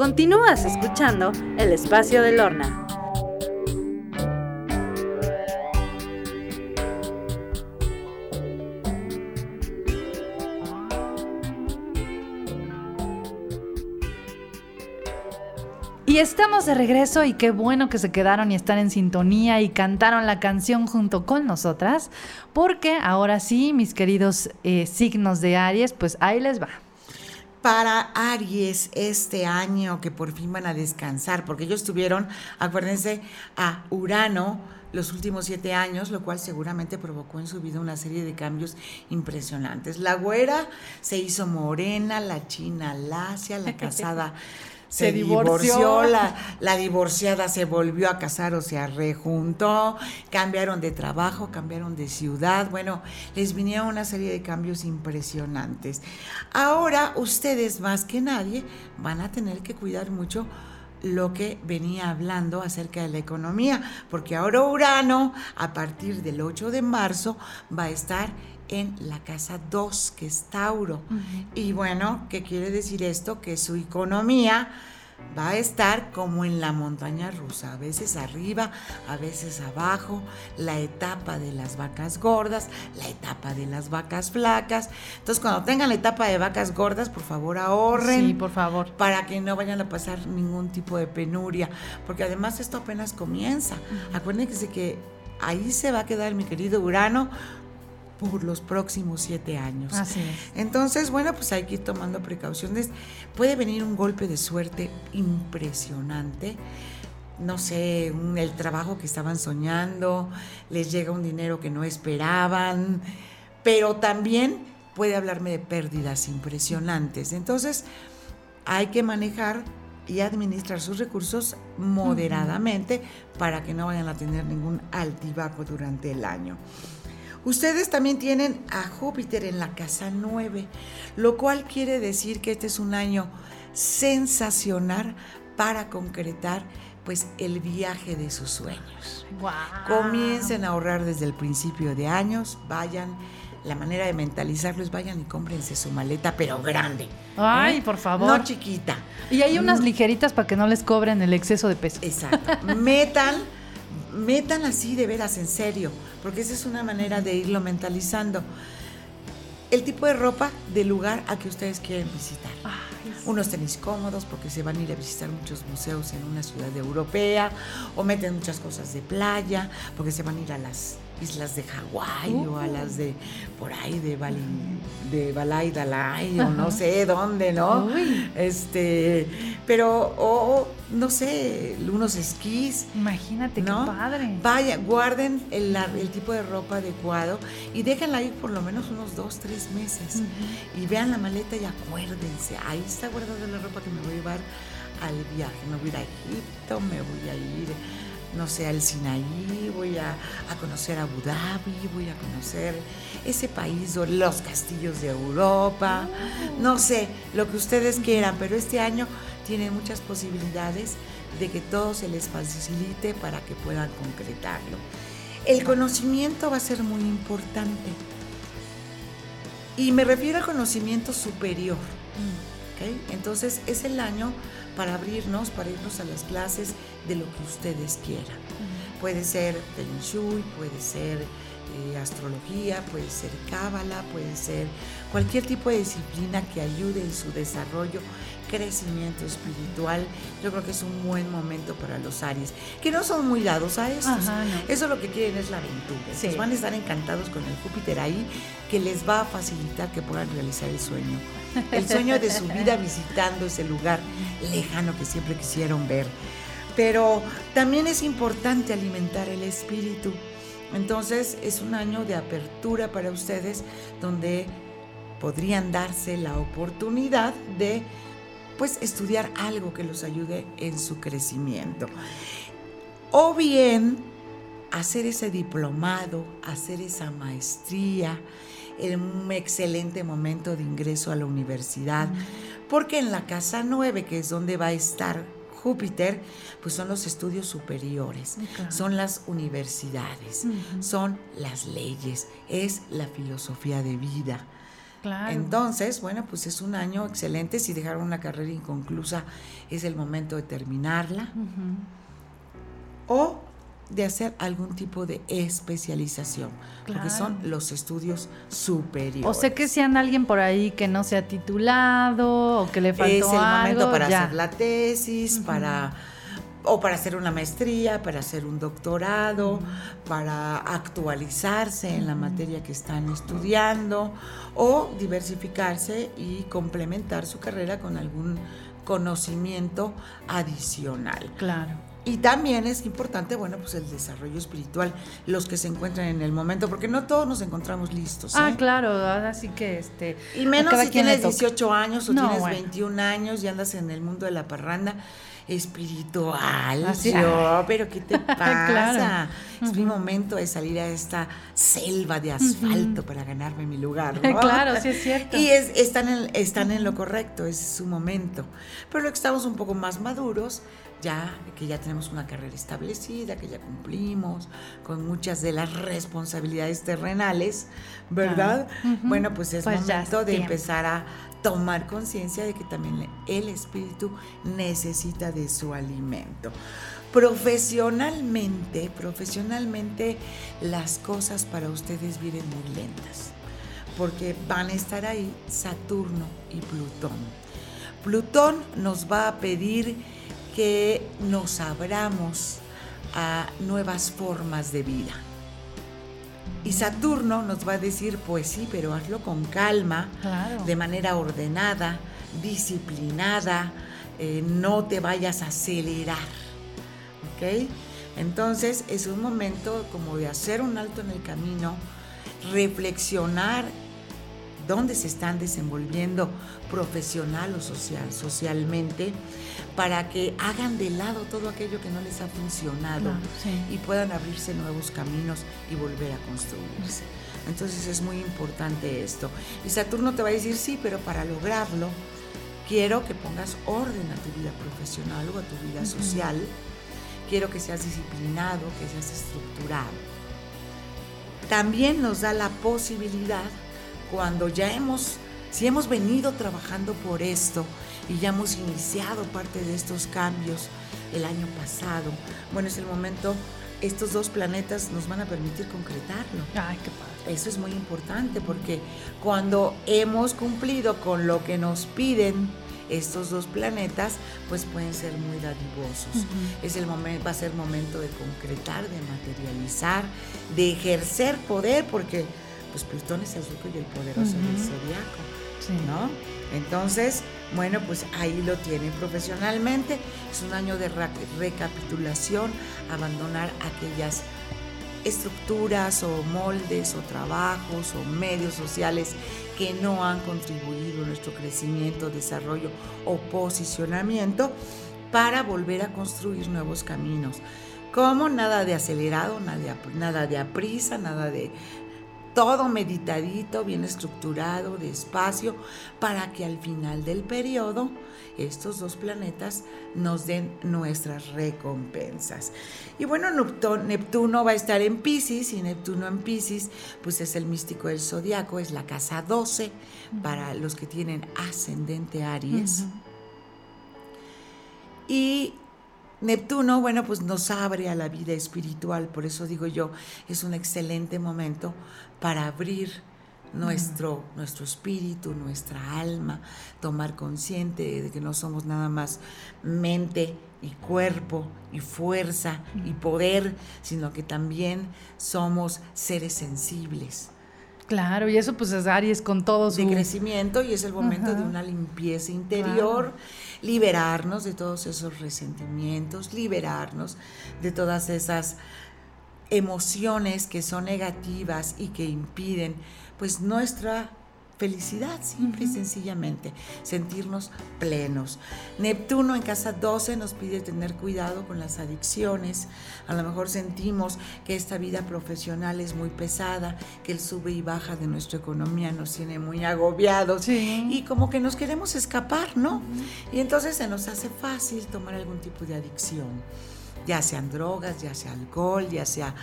Continúas escuchando El Espacio del Horna. Y estamos de regreso y qué bueno que se quedaron y están en sintonía y cantaron la canción junto con nosotras, porque ahora sí, mis queridos eh, signos de Aries, pues ahí les va. Para Aries este año que por fin van a descansar, porque ellos tuvieron, acuérdense, a Urano los últimos siete años, lo cual seguramente provocó en su vida una serie de cambios impresionantes. La güera se hizo morena, la china lacia, la casada se, divorció, la, la, divorciada se volvió a casar o se rejuntó, cambiaron de trabajo, cambiaron de ciudad, bueno, les vinieron una serie de cambios impresionantes. Ahora ustedes más que nadie van a tener que cuidar mucho lo que venía hablando acerca de la economía, porque ahora Urano, a partir del 8 de marzo, va a estar en la casa 2, que es Tauro. Y bueno, ¿qué quiere decir esto? Que su economía va a estar como en la montaña rusa, a veces arriba, a veces abajo, la etapa de las vacas gordas, la etapa de las vacas flacas. Entonces, cuando tengan la etapa de vacas gordas, por favor ahorren. Sí, por favor. Para que no vayan a pasar ningún tipo de penuria, porque además esto apenas comienza. Acuérdense que ahí se va a quedar mi querido Urano por los próximos siete años. Así es. Entonces, bueno, pues hay que ir tomando precauciones. Puede venir un golpe de suerte impresionante. No sé, el trabajo que estaban soñando, les llega un dinero que no esperaban, pero también puede hablarme de pérdidas impresionantes. Entonces, hay que manejar y administrar sus recursos moderadamente para que no vayan a tener ningún altibajo durante el año. Ustedes también tienen a Júpiter en la casa 9, lo cual quiere decir que este es un año sensacional para concretar pues el viaje de sus sueños. Comiencen a ahorrar desde el principio de años, vayan la manera de mentalizarlo es vayan y cómprense su maleta, pero grande. Ay, ¿eh? por favor. No chiquita. Y hay unas ligeritas para que no les cobren el exceso de peso. Exacto. Metan metan así de veras, en serio, porque esa es una manera de irlo mentalizando. El tipo de ropa del lugar a que ustedes quieren visitar. Unos tenis cómodos porque se van a ir a visitar muchos museos en una ciudad europea, o meten muchas cosas de playa porque se van a ir a las islas de Hawái o a las de por ahí de Bali, de Balay Dalai o no sé dónde, ¿no? Este, pero o no sé, unos esquís. Imagínate qué padre. Vaya, guarden el, tipo de ropa adecuado y déjenla ahí por lo menos unos dos, tres meses. Y vean la maleta y acuérdense, ahí está guardada la ropa que me voy a llevar al viaje. Me voy a ir a Egipto, me voy a ir no sé, al Sinaí, voy a, conocer Abu Dhabi, voy a conocer ese país, o los castillos de Europa, no sé, lo que ustedes quieran, pero este año tiene muchas posibilidades de que todo se les facilite para que puedan concretarlo. El conocimiento va a ser muy importante. Y me refiero al conocimiento superior. Entonces es el año para abrirnos, para irnos a las clases de lo que ustedes quieran. Puede ser Feng Shui, puede ser eh, astrología, puede ser cábala, puede ser cualquier tipo de disciplina que ayude en su desarrollo, crecimiento espiritual. Yo creo que es un buen momento para los Aries, que no son muy dados a esto. Eso lo que quieren es la aventura. van a estar encantados con el Júpiter ahí, que les va a facilitar que puedan realizar el sueño. El sueño de su vida visitando ese lugar lejano que siempre quisieron ver. Pero también es importante alimentar el espíritu. Entonces es un año de apertura para ustedes donde podrían darse la oportunidad de pues estudiar algo que los ayude en su crecimiento. O bien hacer ese diplomado, hacer esa maestría, en un excelente momento de ingreso a la universidad, porque en la casa 9, que es donde va a estar Júpiter, pues son los estudios superiores, son las universidades, son las leyes, es la filosofía de vida. Claro. Entonces, bueno, pues es un año excelente. Si dejaron una carrera inconclusa, es el momento de terminarla. O de hacer algún tipo de especialización, porque son los estudios superiores. O sé que si anda alguien por ahí que no se ha titulado o que le faltó Es el momento para hacer la tesis, para o para hacer una maestría, para hacer un doctorado, para actualizarse en la materia que están estudiando o diversificarse y complementar su carrera con algún conocimiento adicional. Claro. Y también es importante, bueno, pues el desarrollo espiritual, los que se encuentran en el momento, porque no todos nos encontramos listos. Ah, ¿eh? claro, así que este. Y menos si tienes 18 años o tienes 21 años y andas en el mundo de la parranda espiritual. Así, yo, pero ¿qué te pasa? Es mi momento de salir a esta selva de asfalto para ganarme mi lugar. claro, sí es cierto. Y es, están, en, están en lo correcto, es su momento. Pero lo que estamos un poco más maduros, ya que ya tenemos una carrera establecida, que ya cumplimos con muchas de las responsabilidades terrenales, ¿verdad? Bueno, pues es pues momento de empezar a tomar conciencia de que también el espíritu necesita de su alimento. Profesionalmente, profesionalmente las cosas para ustedes vienen muy lentas, porque van a estar ahí Saturno y Plutón. Plutón nos va a pedir que nos abramos a nuevas formas de vida. Y Saturno nos va a decir, pues sí, pero hazlo con calma, de manera ordenada, disciplinada, eh, no te vayas a acelerar. ¿Ok? Entonces es un momento como de hacer un alto en el camino, reflexionar dónde se están desenvolviendo profesional o social, socialmente, para que hagan de lado todo aquello que no les ha funcionado y puedan abrirse nuevos caminos y volver a construirse. Entonces es muy importante esto. Y Saturno te va a decir, sí, pero para lograrlo, quiero que pongas orden a tu vida profesional o a tu vida social. Quiero que seas disciplinado, que seas estructurado. También nos da la posibilidad, cuando ya hemos, si hemos venido trabajando por esto, y ya hemos iniciado parte de estos cambios el año pasado. Bueno, es el momento, estos dos planetas nos van a permitir concretarlo. Ay, qué padre. Eso es muy importante porque cuando hemos cumplido con lo que nos piden estos dos planetas, pues pueden ser muy dadivosos. Es el momento, va a ser momento de concretar, de materializar, de ejercer poder, porque pues Plutón es el rico y el poderoso del zodiaco, sí. ¿no? Entonces, bueno, pues ahí lo tienen profesionalmente. Es un año de recapitulación, abandonar aquellas estructuras o moldes o trabajos o medios sociales que no han contribuido a nuestro crecimiento, desarrollo o posicionamiento para volver a construir nuevos caminos. Como nada de acelerado, nada de, nada de aprisa, nada de todo meditadito, bien estructurado, despacio, para que al final del periodo estos dos planetas nos den nuestras recompensas. Y bueno, Neptuno va a estar en Pisces y Neptuno en Pisces pues es el místico del zodiaco, es la casa 12 para los que tienen ascendente Aries. Y Neptuno, bueno, pues nos abre a la vida espiritual, por eso digo yo, es un excelente momento para abrir nuestro, nuestro espíritu, nuestra alma, tomar consciente de que no somos nada más mente y cuerpo y fuerza y poder, sino que también somos seres sensibles. Claro, y eso pues es Aries con todo su... De crecimiento y es el momento de una limpieza interior, liberarnos de todos esos resentimientos, liberarnos de todas esas emociones que son negativas y que impiden pues nuestra felicidad, simple y sencillamente, sentirnos plenos. Neptuno en casa 12 nos pide tener cuidado con las adicciones. A lo mejor sentimos que esta vida profesional es muy pesada, que el sube y baja de nuestra economía nos tiene muy agobiados y como que nos queremos escapar, ¿no? Y entonces se nos hace fácil tomar algún tipo de adicción ya sean drogas, ya sea alcohol, ya sea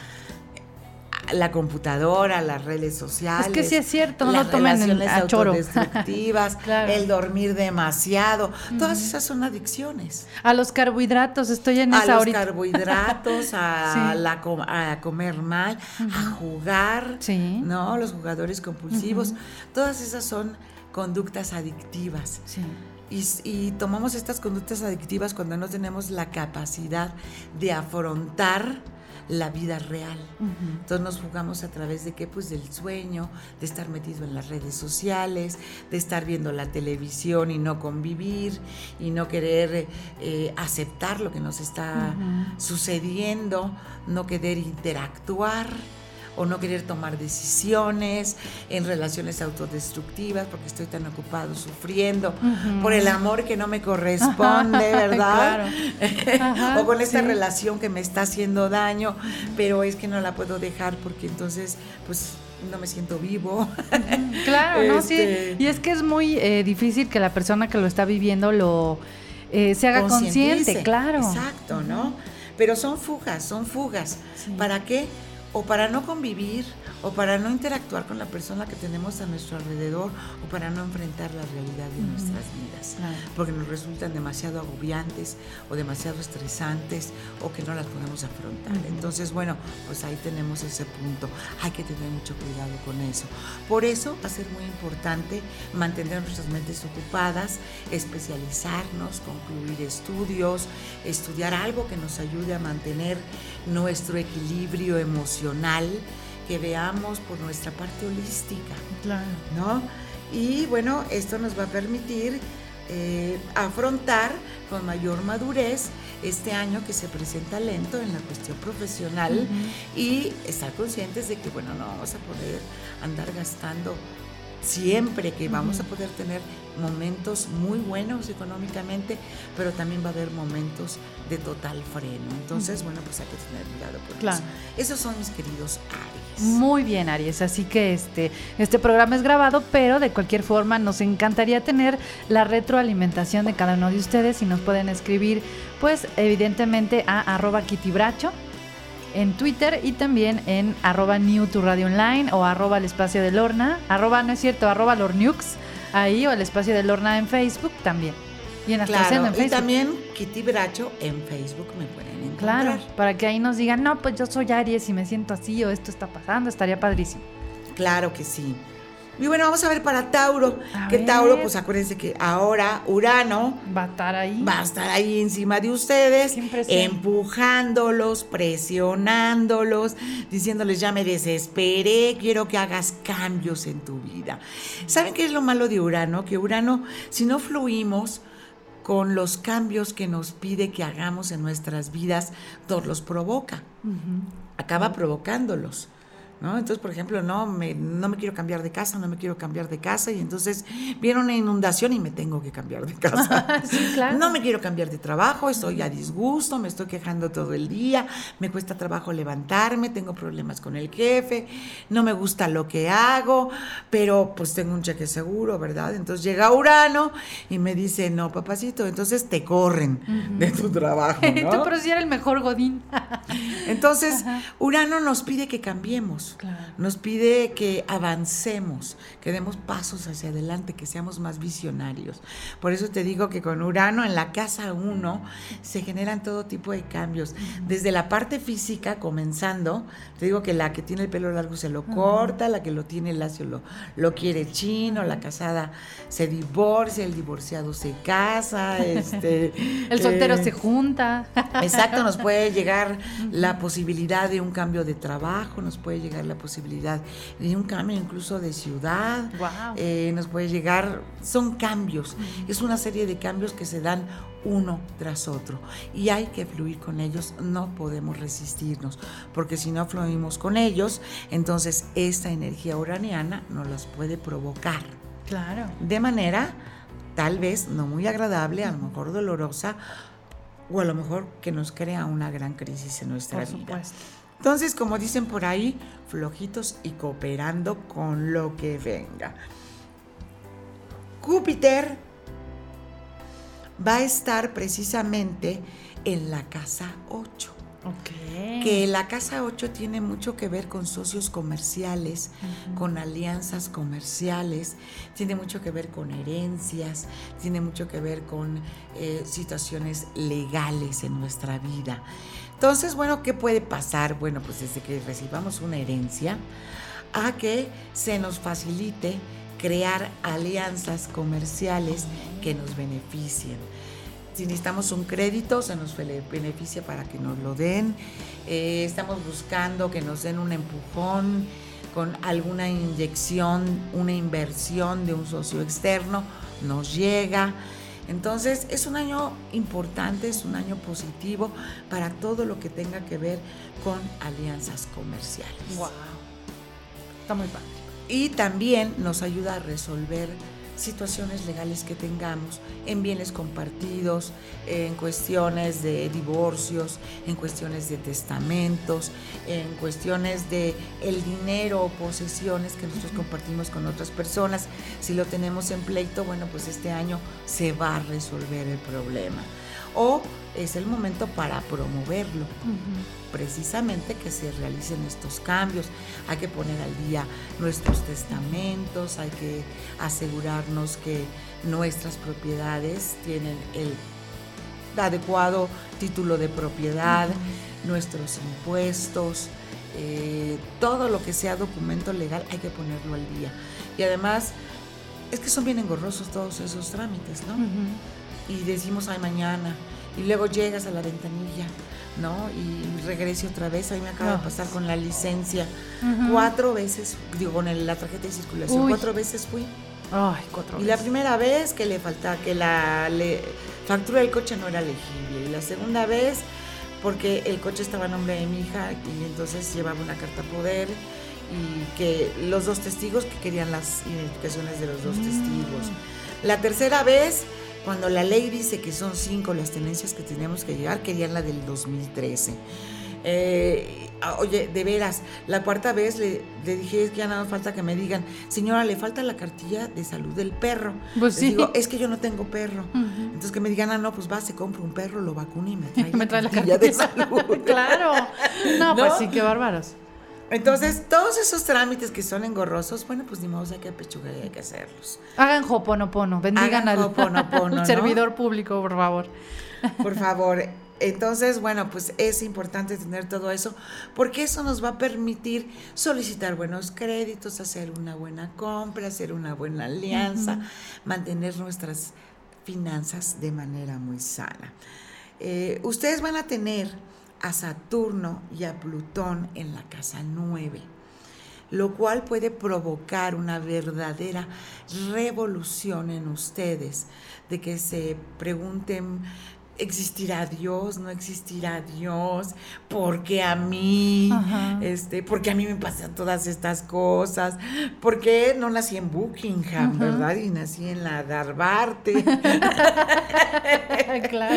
la computadora, las redes sociales. Es que sí es cierto, no las lo tomen relaciones a choro. autodestructivas, Claro. el dormir demasiado, todas esas son adicciones. A los carbohidratos, estoy en A esa los ahorita. carbohidratos, a, Sí. la a comer mal, a jugar, Sí. ¿no? Los jugadores compulsivos, todas esas son conductas adictivas. Sí. Y, y tomamos estas conductas adictivas cuando no tenemos la capacidad de afrontar la vida real. Entonces nos jugamos a través de qué? Pues del sueño, de estar metido en las redes sociales, de estar viendo la televisión y no convivir y no querer eh, aceptar lo que nos está sucediendo, no querer interactuar o no querer tomar decisiones en relaciones autodestructivas porque estoy tan ocupado sufriendo por el amor que no me corresponde, ¿verdad? Claro. Ajá, o con esta sí. relación que me está haciendo daño, pero es que no la puedo dejar porque entonces pues no me siento vivo. Claro, ¿no? Este- Sí. Y es que es muy eh, difícil que la persona que lo está viviendo lo eh, se haga consciente, claro. Exacto, ¿no? Pero son fugas, son fugas. Sí. ¿Para qué? O para no convivir, o para no interactuar con la persona que tenemos a nuestro alrededor, o para no enfrentar la realidad de nuestras vidas. Claro. Porque nos resultan demasiado agobiantes, o demasiado estresantes, o que no las podemos afrontar. Entonces, bueno, pues ahí tenemos ese punto. Hay que tener mucho cuidado con eso. Por eso va a ser muy importante mantener nuestras mentes ocupadas, especializarnos, concluir estudios, estudiar algo que nos ayude a mantener nuestro equilibrio emocional, que veamos por nuestra parte holística, Claro. ¿no? Y bueno, esto nos va a permitir eh, afrontar con mayor madurez este año que se presenta lento en la cuestión profesional y estar conscientes de que, bueno, no vamos a poder andar gastando siempre, que vamos a poder tener momentos muy buenos económicamente, pero también va a haber momentos de total freno. Entonces, bueno, pues hay que tener cuidado por Claro. eso. Esos son mis queridos Aries. Muy bien, Aries. Así que este, este programa es grabado, pero de cualquier forma nos encantaría tener la retroalimentación de cada uno de ustedes y nos pueden escribir, pues, evidentemente a arroba kitibracho en Twitter y también en arroba new tu radio online o arroba el espacio de Lorna, arroba, no es cierto, arroba lornux, ahí o el espacio de Lorna en Facebook también. Y en Claro, en y Facebook. también Kitty Bracho en Facebook me pueden encontrar. Claro, para que ahí nos digan, no, pues yo soy Aries y me siento así o esto está pasando, estaría padrísimo. Claro que sí. Y bueno, vamos a ver para Tauro. A que ver. Tauro, pues acuérdense que ahora Urano Va a estar ahí. va a estar ahí encima de ustedes, empujándolos, presionándolos, diciéndoles ya me desesperé, quiero que hagas cambios en tu vida. ¿Saben qué es lo malo de Urano? Que Urano, si no fluimos con los cambios que nos pide que hagamos en nuestras vidas, nos los provoca acaba provocándolos. ¿No? Entonces, por ejemplo, no me, no me quiero cambiar de casa, no me quiero cambiar de casa, y entonces viene una inundación y me tengo que cambiar de casa. Sí, claro. No me quiero cambiar de trabajo, estoy a disgusto, me estoy quejando todo el día, me cuesta trabajo levantarme, tengo problemas con el jefe, no me gusta lo que hago, pero pues tengo un cheque seguro, ¿verdad? Entonces llega Urano y me dice, no, papacito, entonces te corren de tu trabajo. ¿no? Tú, pero sí era el mejor Godín. Entonces, Urano nos pide que cambiemos, Claro. nos pide que avancemos, que demos pasos hacia adelante, que seamos más visionarios. Por eso te digo que con Urano en la casa 1 se generan todo tipo de cambios, desde la parte física comenzando, te digo que la que tiene el pelo largo se lo corta, la que lo tiene lacio lo, lo quiere chino, la casada se divorcia, el divorciado se casa, este, El soltero eh, se junta. Exacto, nos puede llegar la posibilidad de un cambio de trabajo, nos puede llegar la posibilidad de un cambio incluso de ciudad, eh, nos puede llegar, son cambios, es una serie de cambios que se dan uno tras otro y hay que fluir con ellos, no podemos resistirnos, porque si no fluimos con ellos, entonces esta energía uraniana nos las puede provocar Claro. de manera tal vez no muy agradable, a lo mejor dolorosa, o a lo mejor que nos crea una gran crisis en nuestra Por vida. supuesto. Entonces, como dicen por ahí, flojitos y cooperando con lo que venga. Júpiter va a estar precisamente en la casa 8. Que la casa 8 tiene mucho que ver con socios comerciales, con alianzas comerciales, tiene mucho que ver con herencias, tiene mucho que ver con eh, situaciones legales en nuestra vida. Entonces, bueno, ¿qué puede pasar? Bueno, pues desde que recibamos una herencia a que se nos facilite crear alianzas comerciales que nos beneficien. Si necesitamos un crédito, se nos beneficia para que nos lo den. Eh, estamos buscando que nos den un empujón con alguna inyección, una inversión de un socio externo, nos llega. Entonces es un año importante, es un año positivo para todo lo que tenga que ver con alianzas comerciales. Wow. Está muy padre y también nos ayuda a resolver situaciones legales que tengamos en bienes compartidos, en cuestiones de divorcios, en cuestiones de testamentos, en cuestiones de el dinero o posesiones que nosotros compartimos con otras personas. Si lo tenemos en pleito, bueno, pues este año se va a resolver el problema. O es el momento para promoverlo precisamente que se realicen estos cambios. Hay que poner al día nuestros testamentos, hay que asegurarnos que nuestras propiedades tienen el adecuado título de propiedad, nuestros impuestos, eh, todo lo que sea documento legal hay que ponerlo al día. Y además, es que son bien engorrosos todos esos trámites, ¿no? Y decimos, ay, mañana. Y luego llegas a la ventanilla ¿no? Y regrese otra vez. A mí me acaba de pasar con la licencia. Cuatro veces, digo, con la tarjeta de circulación, cuatro veces fui. Ay, cuatro y la primera vez que le faltaba, que la factura del coche no era legible. Y la segunda vez, porque el coche estaba a nombre de mi hija y entonces llevaba una carta poder y que los dos testigos que querían las identificaciones de los dos mm. testigos. La tercera vez cuando la ley dice que son cinco las tenencias que tenemos que llegar, querían la del 2013. Eh, oye, de veras, la cuarta vez le, dije es que ya nada falta que me digan, señora, le falta la cartilla de salud del perro. Pues sí. digo, es que yo no tengo perro. Entonces que me digan, ah, no, pues va, se compra un perro, lo vacuna y me trae, la, cartilla de salud. claro. No, pues sí, qué bárbaros. Entonces, todos esos trámites que son engorrosos, bueno, pues ni modo, hay que apechugar y hay que hacerlos. Hagan hoponopono, bendigan al, servidor público, por favor. Por favor. Entonces, bueno, pues es importante tener todo eso, porque eso nos va a permitir solicitar buenos créditos, hacer una buena compra, hacer una buena alianza, mantener nuestras finanzas de manera muy sana. Eh, ustedes van a tener a Saturno y a Plutón en la casa 9, lo cual puede provocar una verdadera revolución en ustedes, de que se pregunten, ¿existirá Dios? ¿No existirá Dios? ¿Por qué a mí? Este, ¿Por qué a mí me pasan todas estas cosas? ¿Por qué no nací en Buckingham, verdad? Y nací en la Darbarte. claro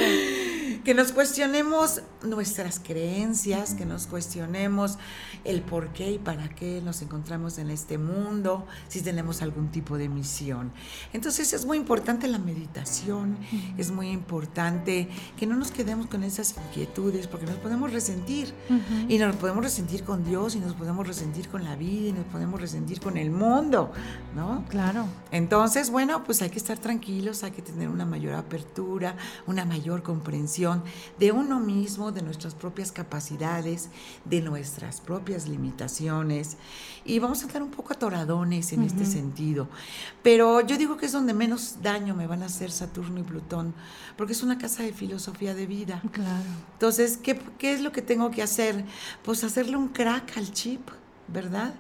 que nos cuestionemos nuestras creencias, que nos cuestionemos el por qué y para qué nos encontramos en este mundo, si tenemos algún tipo de misión. Entonces es muy importante la meditación, es muy importante que no nos quedemos con esas inquietudes, porque nos podemos resentir, y nos podemos resentir con Dios, y nos podemos resentir con la vida, y nos podemos resentir con el mundo, ¿no? Claro. Entonces, bueno, pues hay que estar tranquilos, hay que tener una mayor apertura, una mayor comprensión de uno mismo, de nuestras propias capacidades, de nuestras propias limitaciones. Y vamos a estar un poco atoradones en este sentido. Pero yo digo que es donde menos daño me van a hacer Saturno y Plutón, porque es una casa de filosofía de vida. Claro. Entonces, ¿qué, qué es lo que tengo que hacer? Pues hacerle un crack al chip ¿verdad?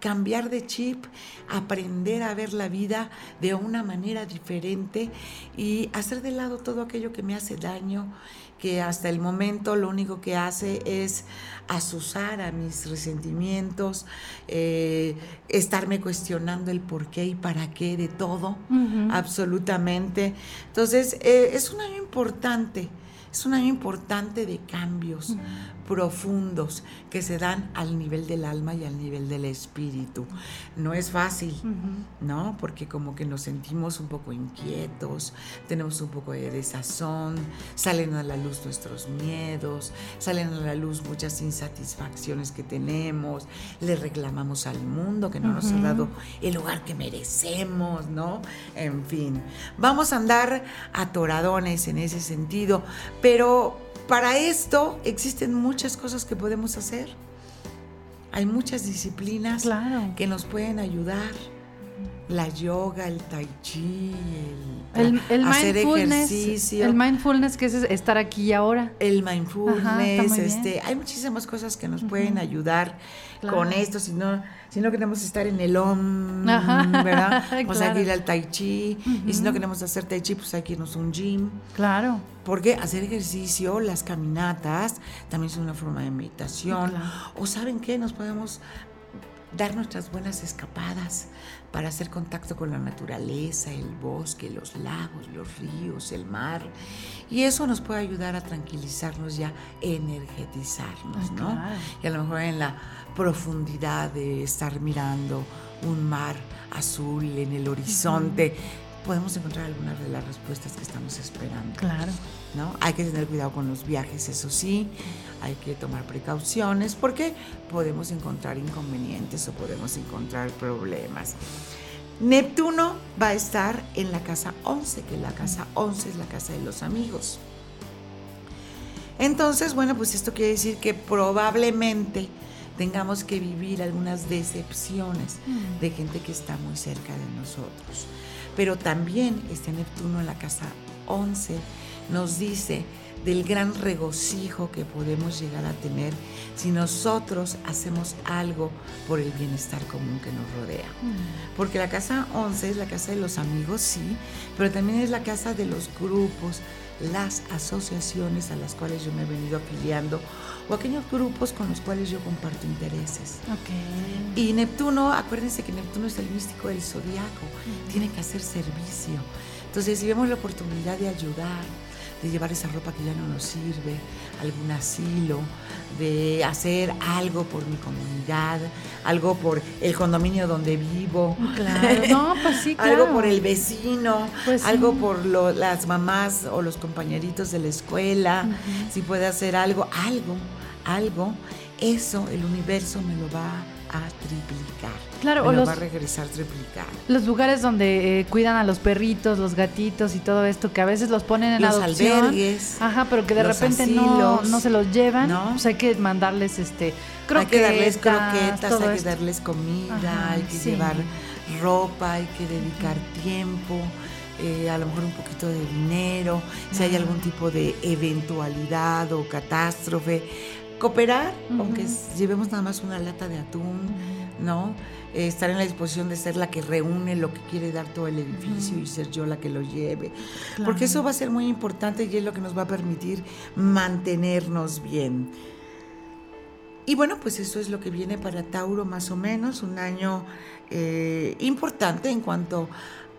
Cambiar de chip, aprender a ver la vida de una manera diferente y hacer de lado todo aquello que me hace daño, que hasta el momento lo único que hace es asusar a mis resentimientos, eh, estarme cuestionando el por qué y para qué de todo, absolutamente. Entonces, eh, es un año importante Es un año importante de cambios profundos que se dan al nivel del alma y al nivel del espíritu. No es fácil, ¿no? Porque como que nos sentimos un poco inquietos, tenemos un poco de desazón, salen a la luz nuestros miedos, salen a la luz muchas insatisfacciones que tenemos, le reclamamos al mundo que no nos ha dado el lugar que merecemos, ¿no? En fin, vamos a andar atoradones en ese sentido, pero para esto existen muchas cosas que podemos hacer. Hay muchas disciplinas que nos pueden ayudar. La yoga, el tai chi, el, hacer ejercicio. El mindfulness que es estar aquí y ahora. El mindfulness, este, hay muchísimas cosas que nos pueden ayudar con esto, si no, si no queremos estar en el OM, ¿verdad? Pues hay que ir al tai chi, y si no queremos hacer tai chi, pues hay que irnos a un gym. Claro. Porque hacer ejercicio, las caminatas, también es una forma de meditación. O saben qué, nos podemos dar nuestras buenas escapadas para hacer contacto con la naturaleza, el bosque, los lagos, los ríos, el mar. Y eso nos puede ayudar a tranquilizarnos ya, energetizarnos, ¿no? Y a lo mejor en la profundidad de estar mirando un mar azul en el horizonte, podemos encontrar algunas de las respuestas que estamos esperando. Claro. ¿no? Hay que tener cuidado con los viajes, eso sí, hay que tomar precauciones porque podemos encontrar inconvenientes o podemos encontrar problemas. Neptuno va a estar en la casa 11, que la casa 11 es la casa de los amigos. Entonces, bueno, pues esto quiere decir que probablemente tengamos que vivir algunas decepciones mm. de gente que está muy cerca de nosotros. Pero también este Neptuno en la casa 11 nos dice del gran regocijo que podemos llegar a tener si nosotros hacemos algo por el bienestar común que nos rodea. Mm. Porque la casa 11 es la casa de los amigos, sí, pero también es la casa de los grupos, las asociaciones a las cuales yo me he venido afiliando o aquellos grupos con los cuales yo comparto intereses. Y Neptuno, acuérdense que Neptuno es el místico del zodiaco, tiene que hacer servicio. Entonces, si vemos la oportunidad de ayudar, de llevar esa ropa que ya no nos sirve, algún asilo, de hacer algo por mi comunidad, algo por el condominio donde vivo, claro. pues sí, algo por el vecino, pues algo por las mamás o los compañeritos de la escuela, si puede hacer algo, algo, algo, eso el universo me lo va a triplicar. Claro, o los, va a regresar triplicado. Los lugares donde eh, cuidan a los perritos, los gatitos y todo esto, que a veces los ponen en los adopción. albergues. Ajá, pero que de repente no, no, se los llevan. ¿no? Pues hay que mandarles este croquetas. Hay que darles croquetas, hay que darles comida, hay que llevar ropa, hay que dedicar tiempo. Eh, a lo mejor un poquito de dinero, si hay algún tipo de eventualidad o catástrofe, cooperar, aunque llevemos nada más una lata de atún, ¿no? Eh, estar en la disposición de ser la que reúne lo que quiere dar todo el edificio y ser yo la que lo lleve. Porque eso va a ser muy importante y es lo que nos va a permitir mantenernos bien. Y bueno, pues eso es lo que viene para Tauro más o menos, un año eh, importante en cuanto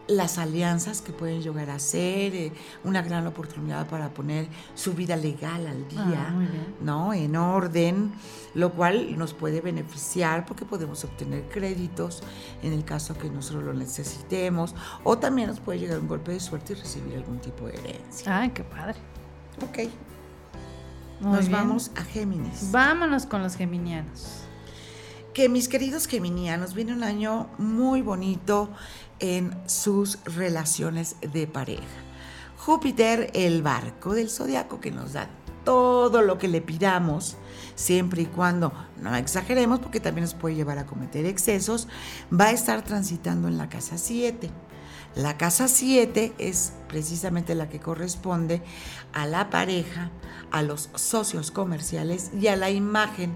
las alianzas que pueden llegar a ser, eh, una gran oportunidad para poner su vida legal al día, ah, ¿no? En orden, lo cual nos puede beneficiar porque podemos obtener créditos en el caso que nosotros lo necesitemos, o también nos puede llegar un golpe de suerte y recibir algún tipo de herencia. Ay, qué padre. Ok. nos vamos a Géminis. Vámonos con los geminianos. Que mis queridos geminianos, viene un año muy bonito en sus relaciones de pareja. Júpiter, el barco del zodiaco que nos da todo lo que le pidamos, siempre y cuando no exageremos, porque también nos puede llevar a cometer excesos, va a estar transitando en la casa 7. La casa 7 es precisamente la que corresponde a la pareja, a los socios comerciales y a la imagen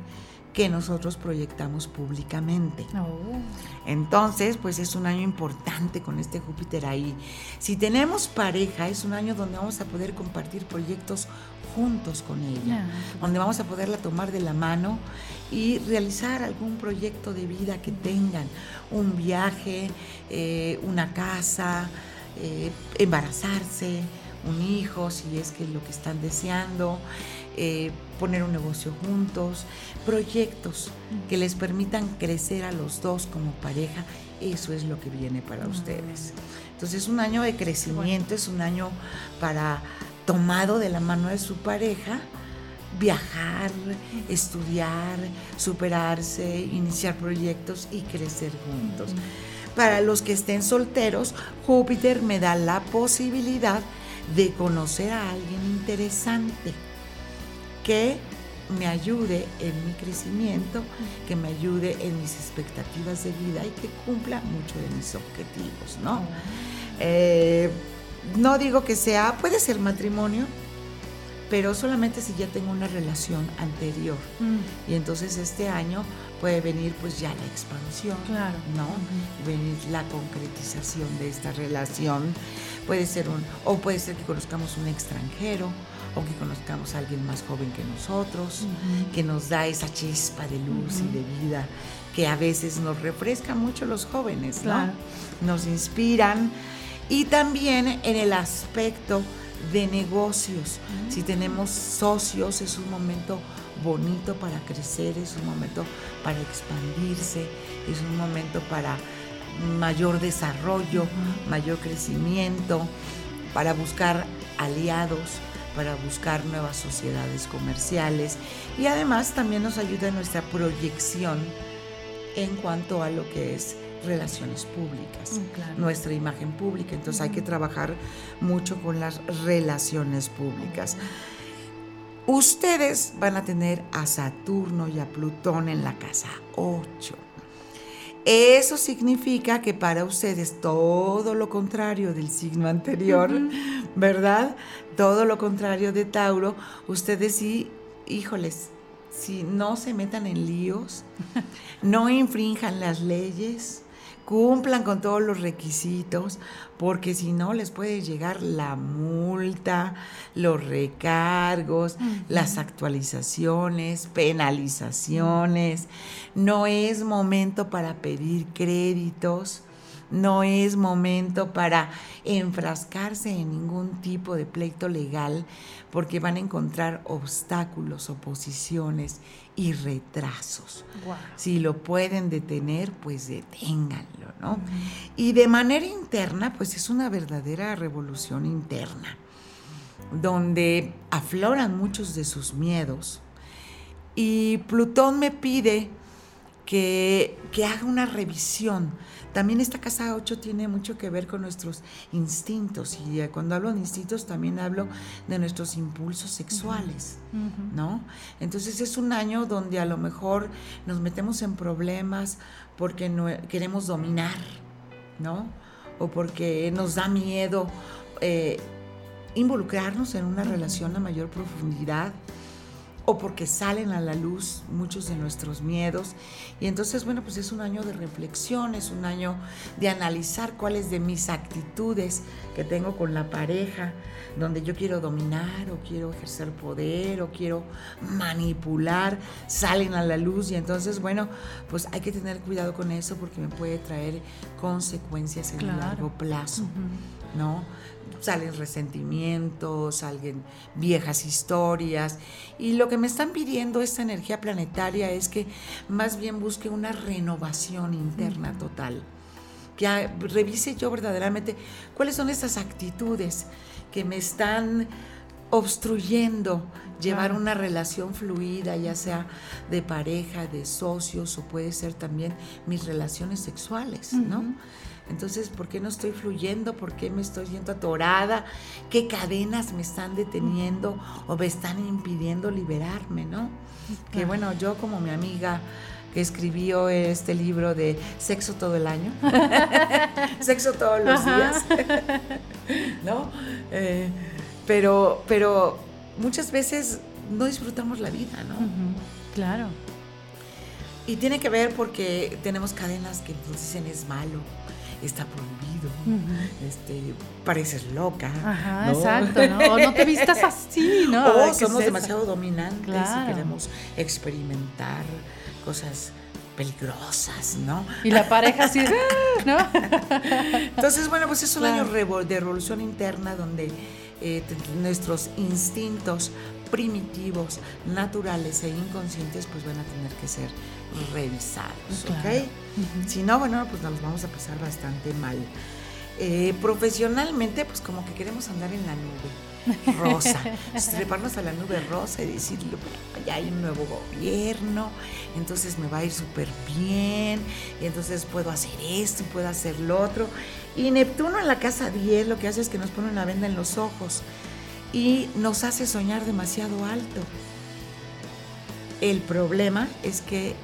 que nosotros proyectamos públicamente. Oh. Entonces, pues es un año importante con este Júpiter ahí. Si tenemos pareja, es un año donde vamos a poder compartir proyectos juntos con ella, donde vamos a poderla tomar de la mano y realizar algún proyecto de vida que tengan, un viaje, eh, una casa, eh, embarazarse, un hijo, si es que lo que están deseando, eh, poner un negocio juntos, proyectos que les permitan crecer a los dos como pareja, eso es lo que viene para ustedes. Entonces es un año de crecimiento, es un año para tomado de la mano de su pareja, viajar, estudiar, superarse, iniciar proyectos y crecer juntos. Para los que estén solteros, Júpiter me da la posibilidad de conocer a alguien interesante que me ayude en mi crecimiento, que me ayude en mis expectativas de vida y que cumpla mucho de mis objetivos, ¿no? Eh, no digo que sea, puede ser matrimonio, pero solamente si ya tengo una relación anterior. Mm. Y entonces este año puede venir pues ya la expansión, ¿no? Venir la concretización de esta relación. Puede ser un, o puede ser que conozcamos un extranjero, o que conozcamos a alguien más joven que nosotros, que nos da esa chispa de luz y de vida que a veces nos refresca mucho los jóvenes, ¿no? Nos inspiran. Y también en el aspecto de negocios. Si tenemos socios, es un momento bonito para crecer, es un momento para expandirse, es un momento para mayor desarrollo, mayor crecimiento, para buscar aliados, para buscar nuevas sociedades comerciales. Y además también nos ayuda en nuestra proyección en cuanto a lo que es relaciones públicas, mm, nuestra imagen pública. Entonces hay que trabajar mucho con las relaciones públicas. Ustedes van a tener a Saturno y a Plutón en la casa 8. Eso significa que para ustedes todo lo contrario del signo anterior, ¿verdad? Todo lo contrario de Tauro, ustedes sí, híjoles, si no se metan en líos, no infrinjan las leyes, cumplan con todos los requisitos, porque si no les puede llegar la multa, los recargos, las actualizaciones, penalizaciones. No es momento para pedir créditos no es momento para enfrascarse en ningún tipo de pleito legal porque van a encontrar obstáculos, oposiciones y retrasos. Si lo pueden detener, pues deténganlo, ¿no? Y de manera interna, pues es una verdadera revolución interna, donde afloran muchos de sus miedos. Y Plutón me pide que, que haga una revisión. También esta casa 8 tiene mucho que ver con nuestros instintos y cuando hablo de instintos también hablo de nuestros impulsos sexuales, ¿no? Entonces es un año donde a lo mejor nos metemos en problemas porque no, queremos dominar, ¿no? O porque nos da miedo eh, involucrarnos en una relación a mayor profundidad o porque salen a la luz muchos de nuestros miedos. Y entonces, bueno, pues es un año de reflexión, es un año de analizar cuáles de mis actitudes que tengo con la pareja, donde yo quiero dominar o quiero ejercer poder o quiero manipular, salen a la luz. Y entonces, bueno, pues hay que tener cuidado con eso porque me puede traer consecuencias en largo plazo, ¿no? salen resentimientos, salen viejas historias. Y lo que me están pidiendo esta energía planetaria es que más bien busque una renovación interna total. Que revise yo verdaderamente cuáles son estas actitudes que me están obstruyendo llevar una relación fluida, ya sea de pareja, de socios o puede ser también mis relaciones sexuales, ¿no? Entonces, ¿por qué no estoy fluyendo? ¿Por qué me estoy yendo atorada? ¿Qué cadenas me están deteniendo o me están impidiendo liberarme, no? Que bueno, yo como mi amiga que escribió este libro de sexo todo el año, sexo todos los días, ¿no? Eh, pero, pero muchas veces no disfrutamos la vida, ¿no? Claro. Y tiene que ver porque tenemos cadenas que nos dicen es malo, está prohibido, este, pareces loca. Ajá, exacto, ¿no? O no te vistas así, ¿no? O somos demasiado dominantes y queremos experimentar cosas peligrosas, ¿no? Y la pareja así, ¿no? Entonces, bueno, pues es un año de revolución interna donde eh, nuestros instintos primitivos, naturales e inconscientes, pues van a tener que ser revisados, ¿ok? Si no, bueno, pues nos vamos a pasar bastante mal. Eh, profesionalmente, pues como que queremos andar en la nube rosa, treparnos a la nube rosa y decirle, bueno, ya hay un nuevo gobierno, entonces me va a ir súper bien, y entonces puedo hacer esto, puedo hacer lo otro. Y Neptuno en la casa 10 lo que hace es que nos pone una venda en los ojos y nos hace soñar demasiado alto. El problema es que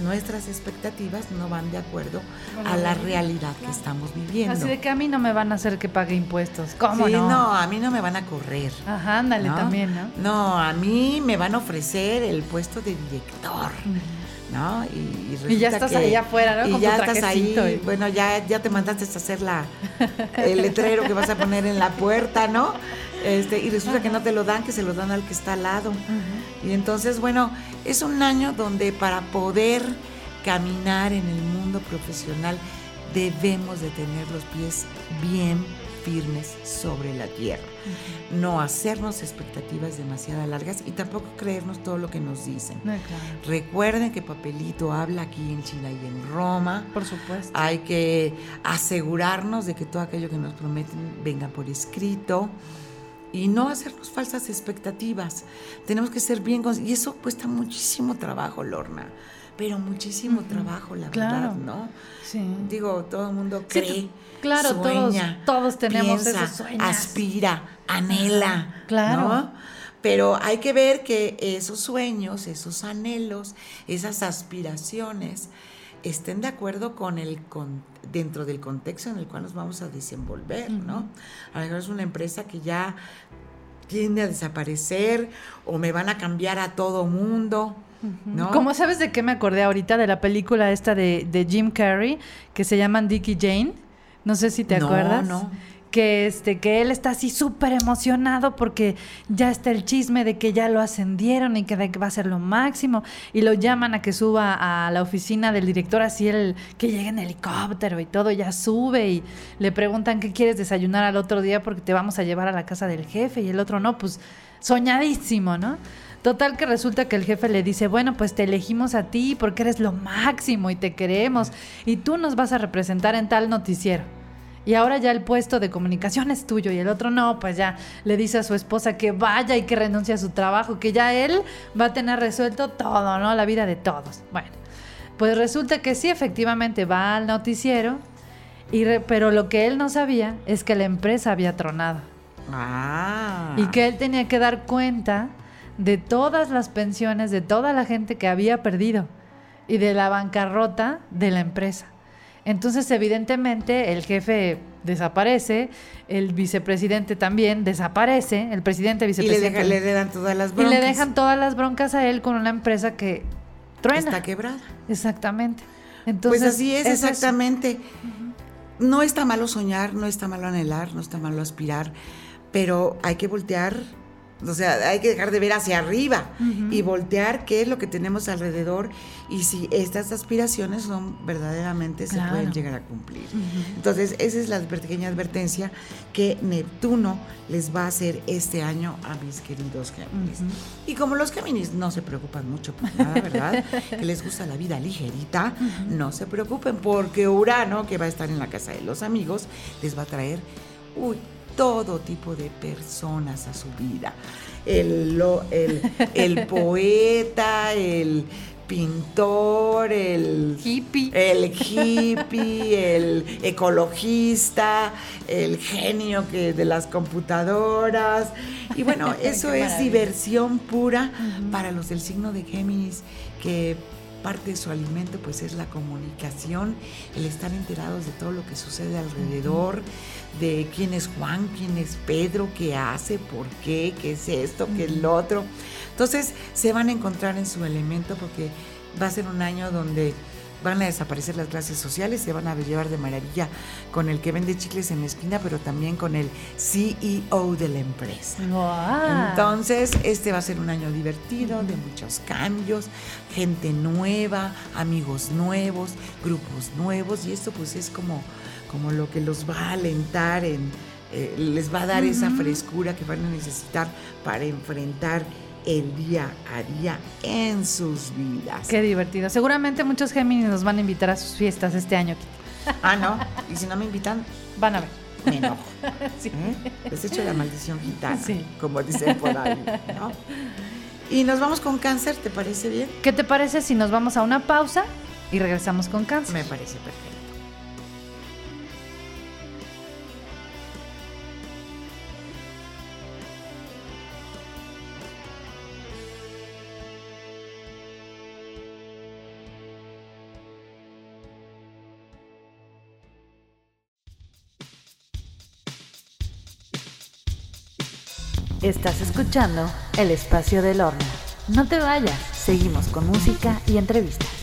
nuestras expectativas no van de acuerdo a la realidad que estamos viviendo. Así de que a mí no me van a hacer que pague impuestos. ¿Cómo sí, no? no, a mí no me van a correr. Ajá, ándale también, ¿no? No, a mí me van a ofrecer el puesto de director. ¿no? Y, ya estás ahí afuera, ¿no? Y ya estás ahí, bueno, ya, ya te mandaste a hacer la, el letrero que vas a poner en la puerta, ¿no? Este, y resulta que no te lo dan, que se lo dan al que está al lado. Y entonces, bueno, es un año donde para poder caminar en el mundo profesional debemos de tener los pies bien firmes sobre la tierra. No hacernos expectativas demasiado largas y tampoco creernos todo lo que nos dicen. Recuerden que Papelito habla aquí en China y en Roma. Por supuesto. Hay que asegurarnos de que todo aquello que nos prometen venga por escrito y no hacernos falsas expectativas. Tenemos que ser bien y eso cuesta muchísimo trabajo, Lorna. Pero muchísimo trabajo, la verdad, ¿no? Sí. Digo, todo el mundo cree, claro, sueña, todos, tenemos esos sueños. aspira, anhela, claro. ¿no? Pero hay que ver que esos sueños, esos anhelos, esas aspiraciones estén de acuerdo con el con, dentro del contexto en el cual nos vamos a desenvolver, ¿no? A lo mejor es una empresa que ya tiende a desaparecer o me van a cambiar a todo mundo. ¿No? ¿Cómo sabes de qué me acordé ahorita? De la película esta de, de Jim Carrey, que se llama Dickie Jane. No sé si te acuerdas. No que este que él está así súper emocionado porque ya está el chisme de que ya lo ascendieron y que, va a ser lo máximo y lo llaman a que suba a la oficina del director así el que llega en helicóptero y todo ya sube y le preguntan qué quieres desayunar al otro día porque te vamos a llevar a la casa del jefe y el otro no pues soñadísimo no Total que resulta que el jefe le dice, bueno, pues te elegimos a ti porque eres lo máximo y te queremos y tú nos vas a representar en tal noticiero y ahora ya el puesto de comunicación es tuyo y el otro no, pues ya le dice a su esposa que vaya y que renuncie a su trabajo, que ya él va a tener resuelto todo, ¿no? La vida de todos. Bueno, pues resulta que sí, efectivamente va al noticiero, y pero lo que él no sabía es que la empresa había tronado. Ah. Y que él tenía que dar cuenta de todas las pensiones de toda la gente que había perdido y de la bancarrota de la empresa. Entonces, evidentemente, el jefe desaparece, el vicepresidente también desaparece, el presidente, vicepresidente. Y le, le dan todas las broncas. Y le dejan todas las broncas a él con una empresa que truena. Está quebrada. Exactamente. Entonces, pues así es, exactamente. No está malo soñar, no está malo anhelar, no está malo aspirar, pero hay que voltear o sea, hay que dejar de ver hacia arriba y voltear qué es lo que tenemos alrededor y si estas aspiraciones son verdaderamente se pueden llegar a cumplir. Entonces, esa es la pequeña advertencia que Neptuno les va a hacer este año a mis queridos Géminis. Y como los Géminis no se preocupan mucho por nada, ¿verdad? que les gusta la vida ligerita, no se preocupen porque Urano, que va a estar en la casa de los amigos, les va a traer, uy, todo tipo de personas a su vida. El, el, poeta, el pintor, el hippie, el hippie, el ecologista, el genio que de las computadoras. Y bueno, eso es diversión pura para los del signo de Géminis que parte de su alimento pues es la comunicación, el estar enterados de todo lo que sucede alrededor, de quién es Juan, quién es Pedro, qué hace, por qué, qué es esto, qué es lo otro. Entonces se van a encontrar en su elemento porque va a ser un año donde van a desaparecer las clases sociales, se van a llevar de maravilla con el que vende chicles en la esquina, pero también con el CEO de la empresa. Entonces, este va a ser un año divertido, de muchos cambios, gente nueva, amigos nuevos, grupos nuevos, y esto pues es como, como lo que los va a alentar en eh, les va a dar esa frescura que van a necesitar para enfrentar el día a día en sus vidas. Qué divertido. Seguramente muchos Géminis nos van a invitar a sus fiestas este año. Kitty. Ah, no. Y si no me invitan, Van a ver. me enojo. Sí. ¿eh? Les echo la maldición gitana, Sí. como dicen por ahí, ¿no? Y nos vamos con cáncer, ¿te parece bien? ¿Qué te parece si nos vamos a una pausa y regresamos con cáncer? Me parece perfecto. Estás escuchando El Espacio del Horno. No te vayas, seguimos con música y entrevistas.